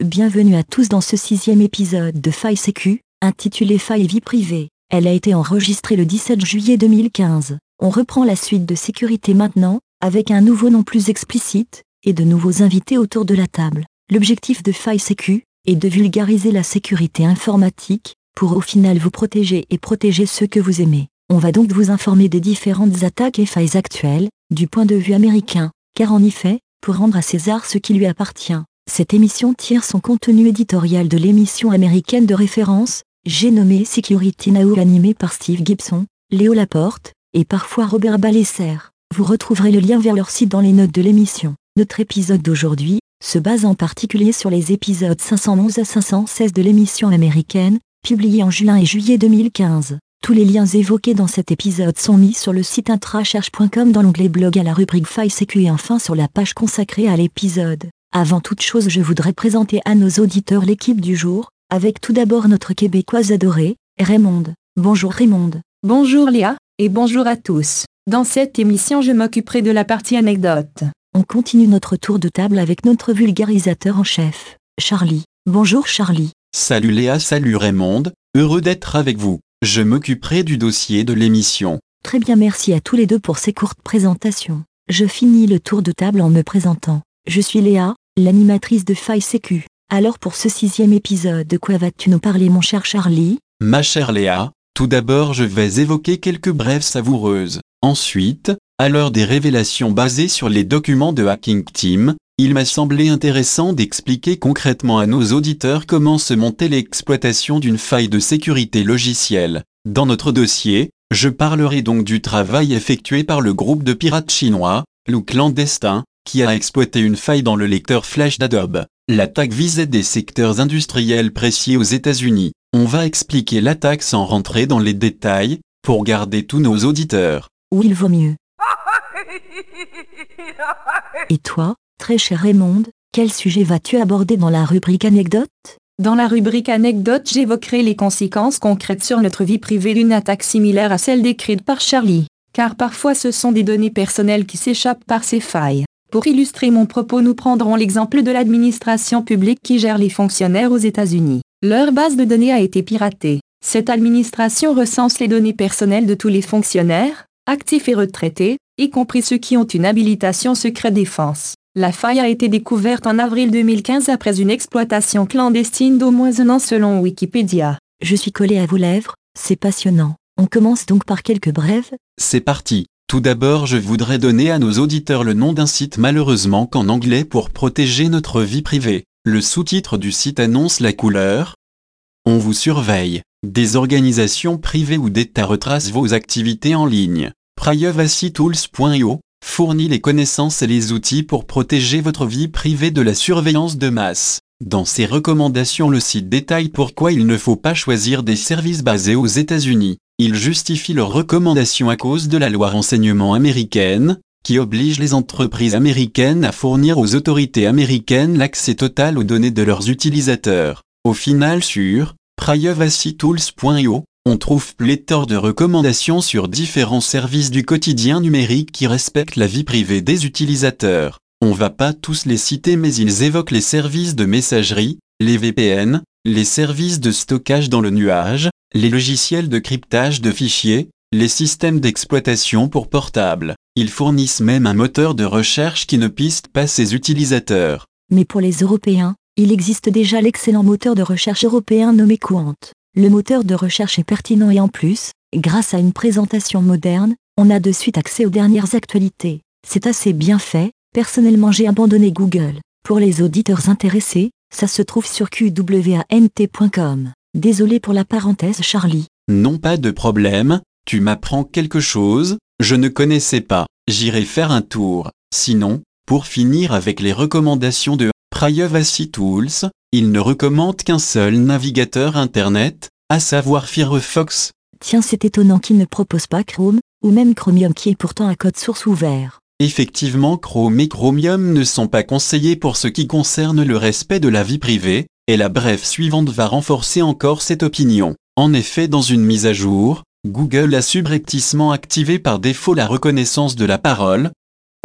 Bienvenue à tous dans ce sixième épisode de Faille Sécu, intitulé Faille vie privée. Elle a été enregistrée le 17 juillet 2015. On reprend la suite de sécurité maintenant, avec un nouveau nom plus explicite, et de nouveaux invités autour de la table. L'objectif de Faille Sécu est de vulgariser la sécurité informatique, pour au final vous protéger et protéger ceux que vous aimez. On va donc vous informer des différentes attaques et failles actuelles, du point de vue américain, car en effet, pour rendre à César ce qui lui appartient, cette émission tire son contenu éditorial de l'émission américaine de référence, j'ai nommé Security Now animée par Steve Gibson, Léo Laporte, et parfois Robert Balesser. Vous retrouverez le lien vers leur site dans les notes de l'émission. Notre épisode d'aujourd'hui se base en particulier sur les épisodes 511 à 516 de l'émission américaine, publiée en juin et juillet 2015. Tous les liens évoqués dans cet épisode sont mis sur le site intracherche.com dans l'onglet blog à la rubrique Faille Sécu et enfin sur la page consacrée à l'épisode. Avant toute chose, je voudrais présenter à nos auditeurs l'équipe du jour, avec tout d'abord notre québécoise adorée, Raymond. Bonjour Raymond. Bonjour Léa, et bonjour à tous. Dans cette émission, je m'occuperai de la partie anecdote. On continue notre tour de table avec notre vulgarisateur en chef, Charlie. Bonjour Charlie. Salut Léa, salut Raymond, heureux d'être avec vous. Je m'occuperai du dossier de l'émission. Très bien, merci à tous les deux pour ces courtes présentations. Je finis le tour de table en me présentant. Je suis Léa, l'animatrice de Faille Sécu. Alors pour ce sixième épisode, de quoi vas-tu nous parler mon cher Charlie? Ma chère Léa, tout d'abord je vais évoquer quelques brèves savoureuses. Ensuite, à l'heure des révélations basées sur les documents de Hacking Team, il m'a semblé intéressant d'expliquer concrètement à nos auditeurs comment se monter l'exploitation d'une faille de sécurité logicielle. Dans notre dossier, je parlerai donc du travail effectué par le groupe de pirates chinois, Lou Clandestin, qui a exploité une faille dans le lecteur flash d'Adobe. L'attaque visait des secteurs industriels précis aux États-Unis. On va expliquer l'attaque sans rentrer dans les détails, pour garder tous nos auditeurs. Ou il vaut mieux. Et toi, très cher Raymond, quel sujet vas-tu aborder dans la rubrique anecdote Dans la rubrique anecdote, j'évoquerai les conséquences concrètes sur notre vie privée d'une attaque similaire à celle décrite par Charlie, car parfois ce sont des données personnelles qui s'échappent par ces failles. Pour illustrer mon propos, nous prendrons l'exemple de l'administration publique qui gère les fonctionnaires aux États-Unis. Leur base de données a été piratée. Cette administration recense les données personnelles de tous les fonctionnaires, actifs et retraités, y compris ceux qui ont une habilitation secret défense. La faille a été découverte en avril 2015 après une exploitation clandestine d'au moins un an selon Wikipédia. Je suis collé à vos lèvres, c'est passionnant. On commence donc par quelques brèves. C'est parti. Tout d'abord, je voudrais donner à nos auditeurs le nom d'un site malheureusement qu'en anglais pour protéger notre vie privée. Le sous-titre du site annonce la couleur. On vous surveille. Des organisations privées ou d'État retracent vos activités en ligne. PrivacyTools.io fournit les connaissances et les outils pour protéger votre vie privée de la surveillance de masse. Dans ses recommandations, le site détaille pourquoi il ne faut pas choisir des services basés aux États-Unis. Il justifie leurs recommandations à cause de la loi renseignement américaine, qui oblige les entreprises américaines à fournir aux autorités américaines l'accès total aux données de leurs utilisateurs. Au final sur privacytools.io, on trouve pléthore de recommandations sur différents services du quotidien numérique qui respectent la vie privée des utilisateurs. On va pas tous les citer mais ils évoquent les services de messagerie, les VPN, les services de stockage dans le nuage, les logiciels de cryptage de fichiers, les systèmes d'exploitation pour portables. Ils fournissent même un moteur de recherche qui ne piste pas ses utilisateurs. Mais pour les Européens, il existe déjà l'excellent moteur de recherche européen nommé Quant. Le moteur de recherche est pertinent et en plus, grâce à une présentation moderne, on a de suite accès aux dernières actualités. C'est assez bien fait, personnellement j'ai abandonné Google. Pour les auditeurs intéressés, ça se trouve sur qwant.com. Désolé pour la parenthèse Charlie. Non pas de problème, tu m'apprends quelque chose, je ne connaissais pas, j'irai faire un tour. Sinon, pour finir avec les recommandations de Privacy Tools, il ne recommande qu'un seul navigateur Internet, à savoir Firefox. Tiens, c'est étonnant qu'il ne propose pas Chrome, ou même Chromium qui est pourtant un code source ouvert. Effectivement, Chrome et Chromium ne sont pas conseillés pour ce qui concerne le respect de la vie privée, et la brève suivante va renforcer encore cette opinion. En effet, dans une mise à jour, Google a subrepticement activé par défaut la reconnaissance de la parole.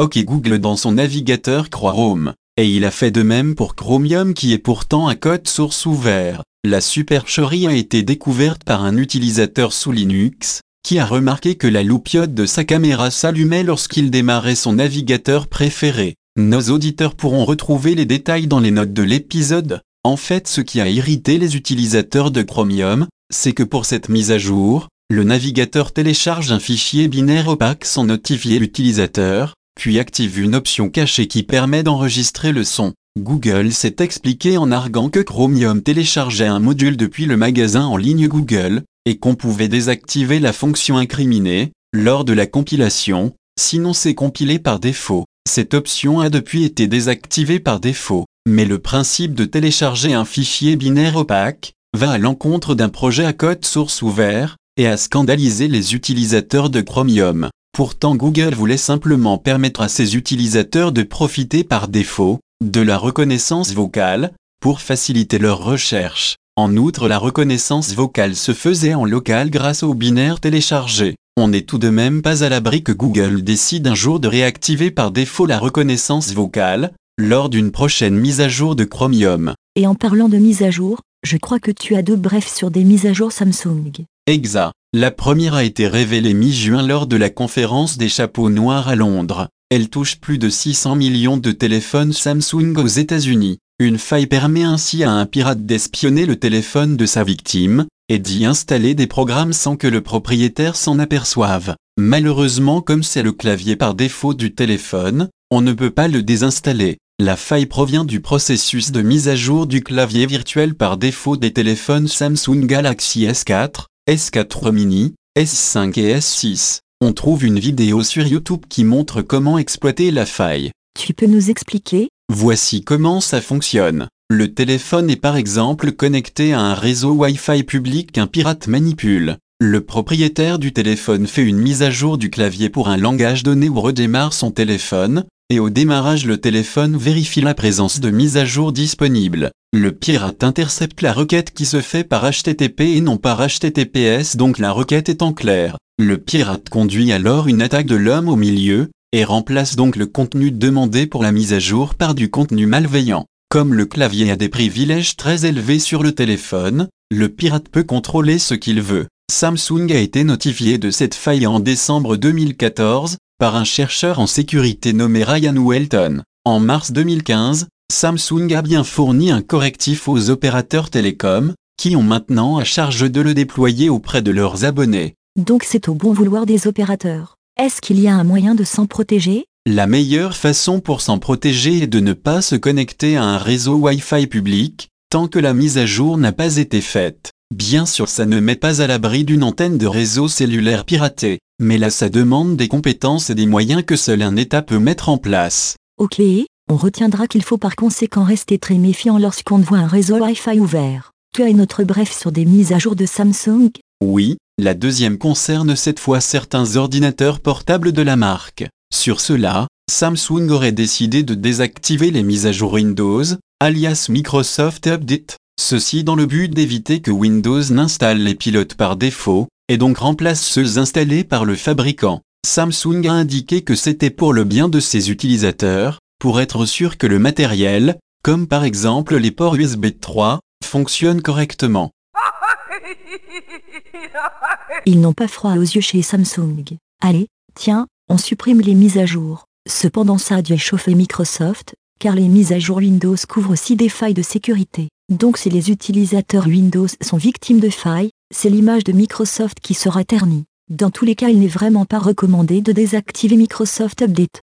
OK Google dans son navigateur Chrome. Et il a fait de même pour Chromium qui est pourtant un code source ouvert. La supercherie a été découverte par un utilisateur sous Linux, qui a remarqué que la loupiote de sa caméra s'allumait lorsqu'il démarrait son navigateur préféré. Nos auditeurs pourront retrouver les détails dans les notes de l'épisode. En fait, ce qui a irrité les utilisateurs de Chromium, c'est que pour cette mise à jour, le navigateur télécharge un fichier binaire opaque sans notifier l'utilisateur, puis active une option cachée qui permet d'enregistrer le son. Google s'est expliqué en arguant que Chromium téléchargeait un module depuis le magasin en ligne Google, et qu'on pouvait désactiver la fonction incriminée, lors de la compilation, sinon c'est compilé par défaut. Cette option a depuis été désactivée par défaut, mais le principe de télécharger un fichier binaire opaque va à l'encontre d'un projet à code source ouvert et a scandalisé les utilisateurs de Chromium. Pourtant Google voulait simplement permettre à ses utilisateurs de profiter par défaut de la reconnaissance vocale pour faciliter leurs recherches. En outre, la reconnaissance vocale se faisait en local grâce au binaire téléchargé. On n'est tout de même pas à l'abri que Google décide un jour de réactiver par défaut la reconnaissance vocale, lors d'une prochaine mise à jour de Chromium. Et en parlant de mise à jour, je crois que tu as deux brefs sur des mises à jour Samsung. Exa. La première a été révélée mi-juin lors de la conférence des chapeaux noirs à Londres. Elle touche plus de 600 millions de téléphones Samsung aux États-Unis. Une faille permet ainsi à un pirate d'espionner le téléphone de sa victime, et d'y installer des programmes sans que le propriétaire s'en aperçoive. Malheureusement comme c'est le clavier par défaut du téléphone, on ne peut pas le désinstaller. La faille provient du processus de mise à jour du clavier virtuel par défaut des téléphones Samsung Galaxy S4, S4 mini, S5 et S6. On trouve une vidéo sur YouTube qui montre comment exploiter la faille. Tu peux nous expliquer? Voici comment ça fonctionne. Le téléphone est par exemple connecté à un réseau Wi-Fi public qu'un pirate manipule. Le propriétaire du téléphone fait une mise à jour du clavier pour un langage donné ou redémarre son téléphone, et au démarrage le téléphone vérifie la présence de mise à jour disponible. Le pirate intercepte la requête qui se fait par HTTP et non par HTTPS donc la requête est en clair. Le pirate conduit alors une attaque de l'homme au milieu, et remplace donc le contenu demandé pour la mise à jour par du contenu malveillant. Comme le clavier a des privilèges très élevés sur le téléphone, le pirate peut contrôler ce qu'il veut. Samsung a été notifié de cette faille en décembre 2014, par un chercheur en sécurité nommé Ryan Welton. En mars 2015, Samsung a bien fourni un correctif aux opérateurs télécoms, qui ont maintenant à charge de le déployer auprès de leurs abonnés. Donc c'est au bon vouloir des opérateurs. Est-ce qu'il y a un moyen de s'en protéger? La meilleure façon pour s'en protéger est de ne pas se connecter à un réseau Wi-Fi public, tant que la mise à jour n'a pas été faite. Bien sûr ça ne met pas à l'abri d'une antenne de réseau cellulaire piraté, mais là ça demande des compétences et des moyens que seul un État peut mettre en place. Ok, on retiendra qu'il faut par conséquent rester très méfiant lorsqu'on voit un réseau Wi-Fi ouvert. Tu as une autre bref sur des mises à jour de Samsung? Oui, la deuxième concerne cette fois certains ordinateurs portables de la marque. Sur cela, Samsung aurait décidé de désactiver les mises à jour Windows, alias Microsoft Update, ceci dans le but d'éviter que Windows n'installe les pilotes par défaut, et donc remplace ceux installés par le fabricant. Samsung a indiqué que c'était pour le bien de ses utilisateurs, pour être sûr que le matériel, comme par exemple les ports USB 3, fonctionne correctement. Ils n'ont pas froid aux yeux chez Samsung. Allez, tiens, on supprime les mises à jour. Cependant ça a dû échauffer Microsoft, car les mises à jour Windows couvrent aussi des failles de sécurité. Donc si les utilisateurs Windows sont victimes de failles, c'est l'image de Microsoft qui sera ternie. Dans tous les cas il n'est vraiment pas recommandé de désactiver Microsoft Update.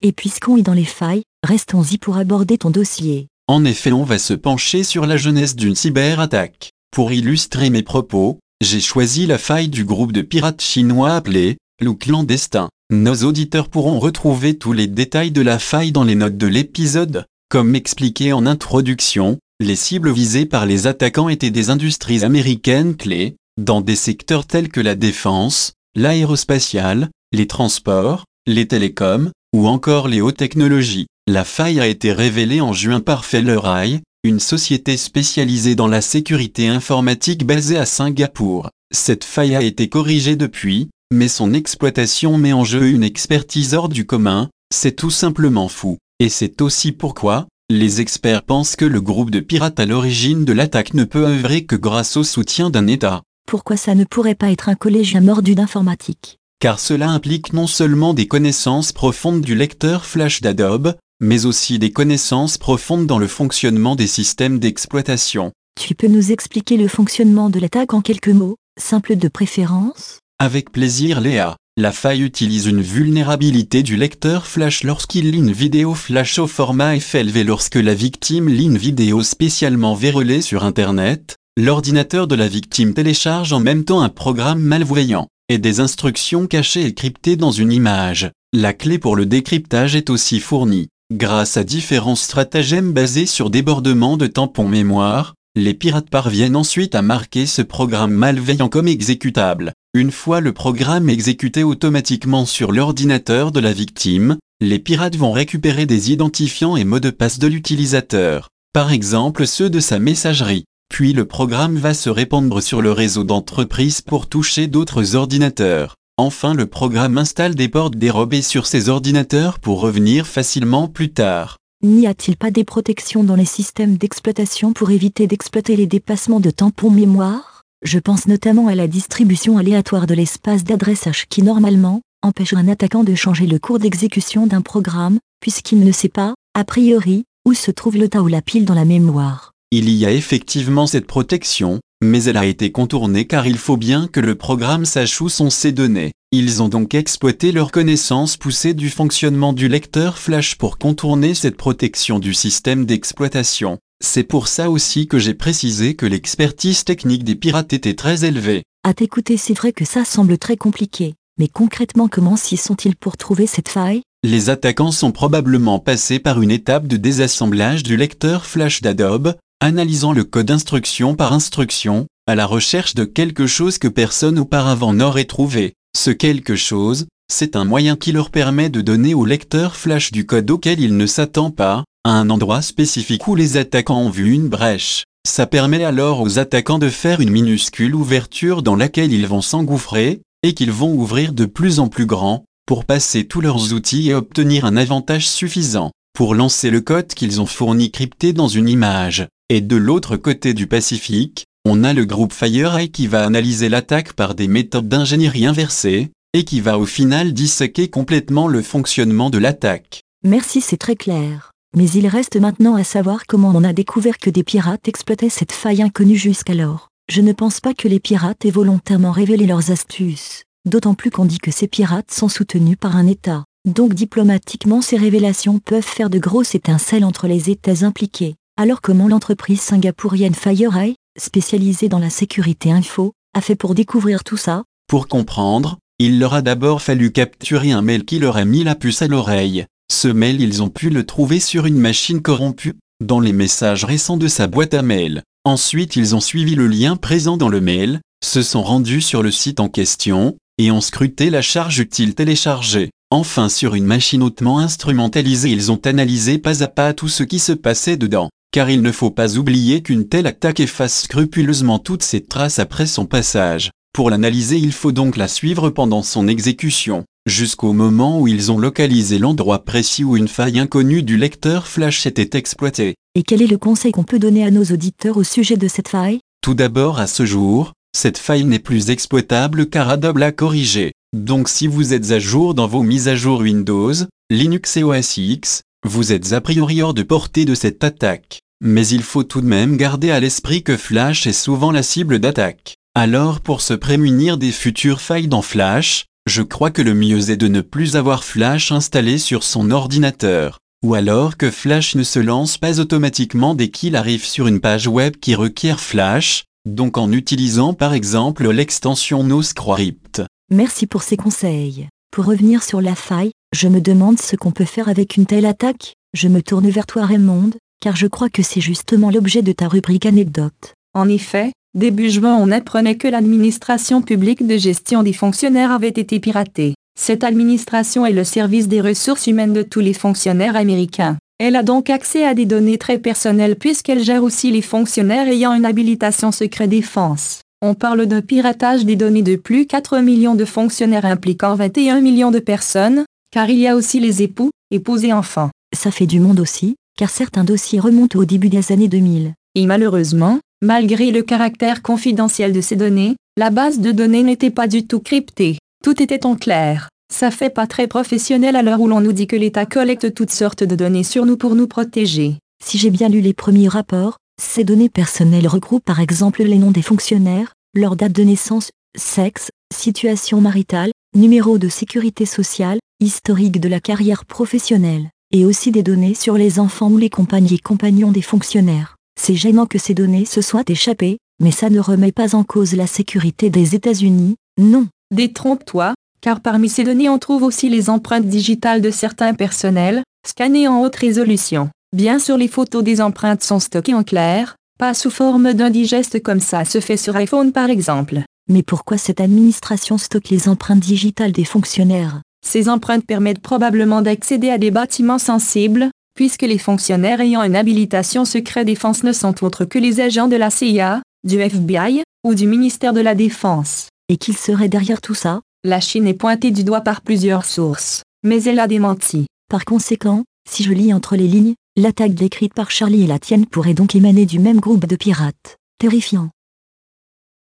Et puisqu'on est dans les failles, restons-y pour aborder ton dossier. En effet, on va se pencher sur la jeunesse d'une cyberattaque. Pour illustrer mes propos, j'ai choisi la faille du groupe de pirates chinois appelé loup clandestin. Nos auditeurs pourront retrouver tous les détails de la faille dans les notes de l'épisode. Comme expliqué en introduction, les cibles visées par les attaquants étaient des industries américaines clés, dans des secteurs tels que la défense, l'aérospatiale, les transports, les télécoms, ou encore les hautes technologies. La faille a été révélée en juin par Fellerai, une société spécialisée dans la sécurité informatique basée à Singapour. Cette faille a été corrigée depuis, mais son exploitation met en jeu une expertise hors du commun, c'est tout simplement fou. Et c'est aussi pourquoi, les experts pensent que le groupe de pirates à l'origine de l'attaque ne peut œuvrer que grâce au soutien d'un État. Pourquoi ça ne pourrait pas être un collégien mordu d'informatique Car cela implique non seulement des connaissances profondes du lecteur flash d'Adobe, mais aussi des connaissances profondes dans le fonctionnement des systèmes d'exploitation. Tu peux nous expliquer le fonctionnement de l'attaque en quelques mots, simple de préférence? Avec plaisir Léa. La faille utilise une vulnérabilité du lecteur flash lorsqu'il lit une vidéo flash au format FLV lorsque la victime lit une vidéo spécialement vérolée sur Internet, l'ordinateur de la victime télécharge en même temps un programme malvoyant et des instructions cachées et cryptées dans une image. La clé pour le décryptage est aussi fournie. Grâce à différents stratagèmes basés sur débordement de tampons mémoire, les pirates parviennent ensuite à marquer ce programme malveillant comme exécutable. Une fois le programme exécuté automatiquement sur l'ordinateur de la victime, les pirates vont récupérer des identifiants et mots de passe de l'utilisateur, par exemple ceux de sa messagerie. Puis le programme va se répandre sur le réseau d'entreprise pour toucher d'autres ordinateurs. Enfin le programme installe des portes dérobées sur ces ordinateurs pour revenir facilement plus tard. N'y a-t-il pas des protections dans les systèmes d'exploitation pour éviter d'exploiter les dépassements de tampons mémoire? Je pense notamment à la distribution aléatoire de l'espace d'adressage qui normalement empêche un attaquant de changer le cours d'exécution d'un programme, puisqu'il ne sait pas, a priori, où se trouve le tas ou la pile dans la mémoire. Il y a effectivement cette protection, mais elle a été contournée car il faut bien que le programme sache où sont ces données. Ils ont donc exploité leur connaissance poussée du fonctionnement du lecteur flash pour contourner cette protection du système d'exploitation. C'est pour ça aussi que j'ai précisé que l'expertise technique des pirates était très élevée. À t'écouter, c'est vrai que ça semble très compliqué. Mais concrètement, comment s'y sont-ils pour trouver cette faille? Les attaquants sont probablement passés par une étape de désassemblage du lecteur flash d'Adobe, analysant le code instruction par instruction, à la recherche de quelque chose que personne auparavant n'aurait trouvé. Ce quelque chose, c'est un moyen qui leur permet de donner au lecteur flash du code auquel il ne s'attend pas, un endroit spécifique où les attaquants ont vu une brèche. Ça permet alors aux attaquants de faire une minuscule ouverture dans laquelle ils vont s'engouffrer, et qu'ils vont ouvrir de plus en plus grand, pour passer tous leurs outils et obtenir un avantage suffisant, pour lancer le code qu'ils ont fourni crypté dans une image. Et de l'autre côté du Pacifique, on a le groupe FireEye qui va analyser l'attaque par des méthodes d'ingénierie inversée, et qui va au final disséquer complètement le fonctionnement de l'attaque. Merci, c'est très clair. Mais il reste maintenant à savoir comment on a découvert que des pirates exploitaient cette faille inconnue jusqu'alors. Je ne pense pas que les pirates aient volontairement révélé leurs astuces, d'autant plus qu'on dit que ces pirates sont soutenus par un État. Donc diplomatiquement ces révélations peuvent faire de grosses étincelles entre les États impliqués. Alors comment l'entreprise singapourienne FireEye, spécialisée dans la sécurité info, a fait pour découvrir tout ça? Pour comprendre, il leur a d'abord fallu capturer un mail qui leur a mis la puce à l'oreille. Ce mail ils ont pu le trouver sur une machine corrompue, dans les messages récents de sa boîte à mail. Ensuite ils ont suivi le lien présent dans le mail, se sont rendus sur le site en question, et ont scruté la charge utile téléchargée. Enfin sur une machine hautement instrumentalisée ils ont analysé pas à pas tout ce qui se passait dedans, car il ne faut pas oublier qu'une telle attaque efface scrupuleusement toutes ses traces après son passage. Pour l'analyser il faut donc la suivre pendant son exécution, jusqu'au moment où ils ont localisé l'endroit précis où une faille inconnue du lecteur flash était exploitée. Et quel est le conseil qu'on peut donner à nos auditeurs au sujet de cette faille? Tout d'abord à ce jour, cette faille n'est plus exploitable car Adobe l'a corrigée. Donc si vous êtes à jour dans vos mises à jour Windows, Linux et OS X, vous êtes a priori hors de portée de cette attaque. Mais il faut tout de même garder à l'esprit que Flash est souvent la cible d'attaque. Alors pour se prémunir des futures failles dans Flash, je crois que le mieux est de ne plus avoir Flash installé sur son ordinateur, ou alors que Flash ne se lance pas automatiquement dès qu'il arrive sur une page web qui requiert Flash, donc en utilisant par exemple l'extension NoScript. Merci pour ces conseils. Pour revenir sur la faille, je me demande ce qu'on peut faire avec une telle attaque. Je me tourne vers toi Raymond, car je crois que c'est justement l'objet de ta rubrique anecdote. En effet, Début juin, on apprenait que l'administration publique de gestion des fonctionnaires avait été piratée. Cette administration est le service des ressources humaines de tous les fonctionnaires américains. Elle a donc accès à des données très personnelles puisqu'elle gère aussi les fonctionnaires ayant une habilitation secret défense. On parle d'un piratage des données de plus 4 millions de fonctionnaires impliquant 21 millions de personnes, car il y a aussi les époux, épouses et enfants. Ça fait du monde aussi, car certains dossiers remontent au début des années 2000. Et malheureusement, malgré le caractère confidentiel de ces données, la base de données n'était pas du tout cryptée. Tout était en clair. Ça fait pas très professionnel à l'heure où l'on nous dit que l'État collecte toutes sortes de données sur nous pour nous protéger. Si j'ai bien lu les premiers rapports, ces données personnelles regroupent par exemple les noms des fonctionnaires, leur date de naissance, sexe, situation maritale, numéro de sécurité sociale, historique de la carrière professionnelle, et aussi des données sur les enfants ou les compagnies et compagnons des fonctionnaires. C'est gênant que ces données se soient échappées, mais ça ne remet pas en cause la sécurité des États-Unis, non. Détrompe-toi, car parmi ces données on trouve aussi les empreintes digitales de certains personnels, scannées en haute résolution. Bien sûr les photos des empreintes sont stockées en clair, pas sous forme d'indigeste comme ça se fait sur iPhone par exemple. Mais pourquoi cette administration stocke les empreintes digitales des fonctionnaires? Ces empreintes permettent probablement d'accéder à des bâtiments sensibles, puisque les fonctionnaires ayant une habilitation secret défense ne sont autres que les agents de la CIA, du FBI, ou du ministère de la Défense. Et qu'il serait derrière tout ça? La Chine est pointée du doigt par plusieurs sources, mais elle a démenti. Par conséquent, si je lis entre les lignes, L'attaque décrite par Charlie et la tienne pourrait donc émaner du même groupe de pirates. Terrifiant.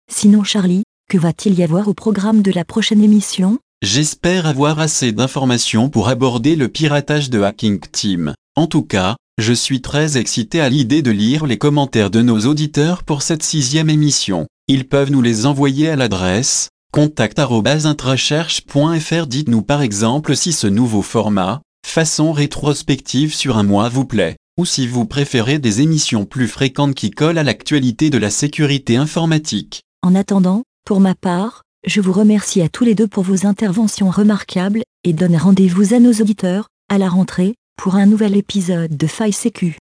Sinon Charlie, que va-t-il y avoir au programme de la prochaine émission? J'espère avoir assez d'informations pour aborder le piratage de Hacking Team. En tout cas, je suis très excité à l'idée de lire les commentaires de nos auditeurs pour cette sixième émission. Ils peuvent nous les envoyer à l'adresse contact.intracherche.fr Dites-nous par exemple si ce nouveau format, façon rétrospective sur un mois vous plaît, ou si vous préférez des émissions plus fréquentes qui collent à l'actualité de la sécurité informatique. En attendant, pour ma part, je vous remercie à tous les deux pour vos interventions remarquables, et donne rendez-vous à nos auditeurs, à la rentrée, pour un nouvel épisode de Faille Sécu.